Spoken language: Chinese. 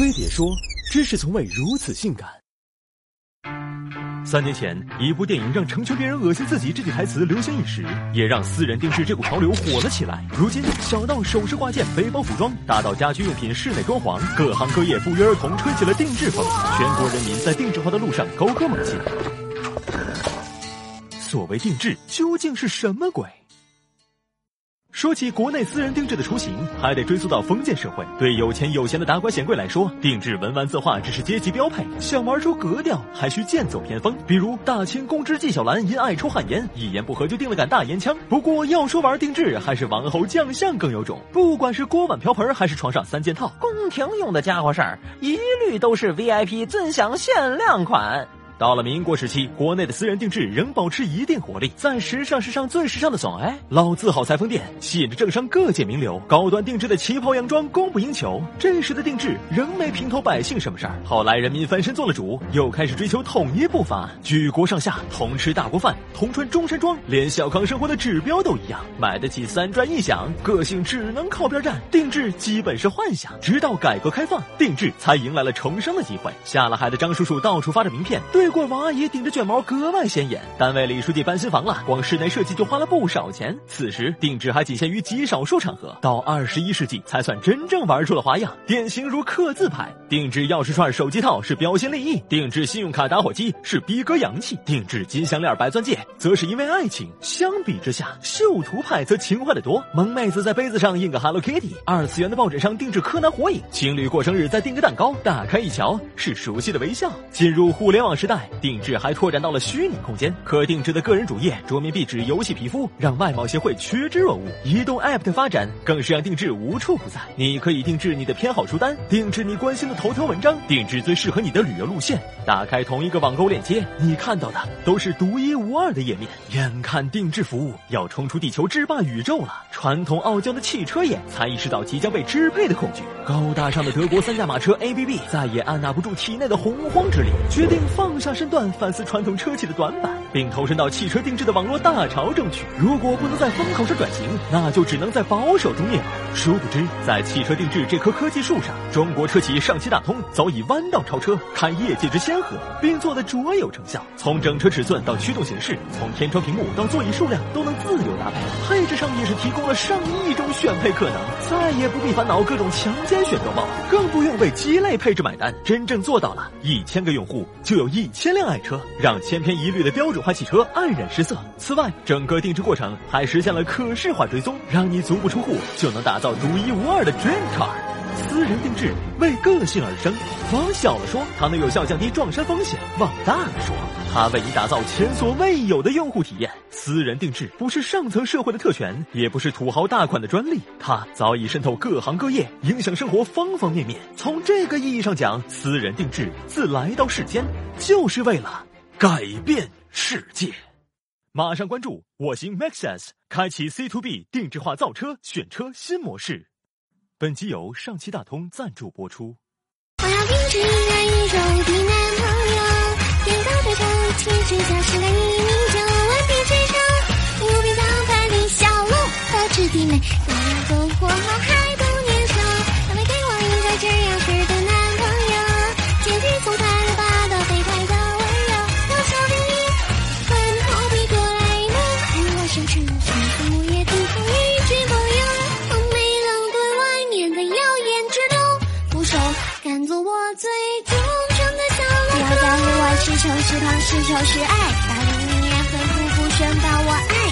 飞碟说：“知识从未如此性感。”三年前，一部电影让“成全别人，恶心自己”这句台词流行一时，也让私人定制这股潮流火了起来。如今，小到首饰挂件、背包服装，大到家居用品、室内装潢，各行各业不约而同吹起了定制风，全国人民在定制化的路上高歌猛进。所谓定制，究竟是什么鬼？说起国内私人定制的雏形，还得追溯到封建社会。对有钱有闲的达官显贵来说，定制文玩字画只是阶级标配。想玩出格调，还需剑走偏锋。比如大清宫之纪晓岚因爱抽旱烟，一言不合就定了杆大烟枪。不过要说玩定制，还是王侯将相更有种。不管是锅碗瓢盆，还是床上三件套，宫廷用的家伙事儿，一律都是 VIP 尊享限量款。到了民国时期，国内的私人定制仍保持一定活力。在时尚时尚最时尚的总哎老字号裁缝店，吸引着政商各界名流。高端定制的旗袍洋装供不应求。这时的定制仍没平头百姓什么事儿。后来人民翻身做了主，又开始追求统一步伐，举国上下同吃大锅饭，同穿中山装，连小康生活的指标都一样。买得起三砖一响，个性只能靠边站。定制基本是幻想。直到改革开放，定制才迎来了重生的机会。下了海的张叔叔到处发着名片，对。不过王阿姨顶着卷毛格外显眼，单位李书记搬新房了，光室内设计就花了不少钱。此时定制还仅限于极少数场合，到二十一世纪才算真正玩出了花样。典型如刻字派，定制钥匙串、手机套是标新立异；定制信用卡、打火机是逼格洋气；定制金项链、白钻戒则是因为爱情。相比之下，秀图派则情怀的多。萌妹子在杯子上印个 Hello Kitty，二次元的抱枕上定制柯南、火影，情侣过生日再订个蛋糕，打开一瞧是熟悉的微笑。进入互联网时代。定制还拓展到了虚拟空间，可定制的个人主页、桌面壁纸、游戏皮肤，让外贸协会趋之若鹜。移动 App 的发展更是让定制无处不在。你可以定制你的偏好书单，定制你关心的头条文章，定制最适合你的旅游路线。打开同一个网购链接，你看到的都是独一无二的页面。眼看定制服务要冲出地球制霸宇宙了，传统傲娇的汽车业才意识到即将被支配的恐惧。高大上的德国三驾马车 ABB 再也按捺不住体内的洪荒之力，决定放下。身段反思传统车企的短板，并投身到汽车定制的网络大潮中去。如果不能在风口上转型，那就只能在保守中灭亡。殊不知，在汽车定制这棵科技树上，中国车企上汽大通早已弯道超车，开业界之先河，并做得卓有成效。从整车尺寸到驱动形式，从天窗屏幕到座椅数量，都能自由搭配。配置上也是提供了上亿种选配可能，再也不必烦恼各种强奸选购帽，更不用为鸡肋配置买单。真正做到了，一千个用户就有一。千辆爱车让千篇一律的标准化汽车黯然失色。此外，整个定制过程还实现了可视化追踪，让你足不出户就能打造独一无二的 dream car。私人定制为个性而生。往小了说，它能有效降低撞衫风险；往大了说，它为你打造前所未有的用户体验。私人定制不是上层社会的特权，也不是土豪大款的专利，它早已渗透各行各业，影响生活方方面面。从这个意义上讲，私人定制自来到世间，就是为了改变世界。马上关注我行 Maxus，开启 C to B 定制化造车选车新模式。本集由上汽大通赞助播出。我要定制爱宇宙的男朋友，天高腿长，气质像是来一米九，顽皮追求，无比早派的小鹿和质地美，优雅篝火好是胖是丑是爱大龄你也会不顾身把我爱。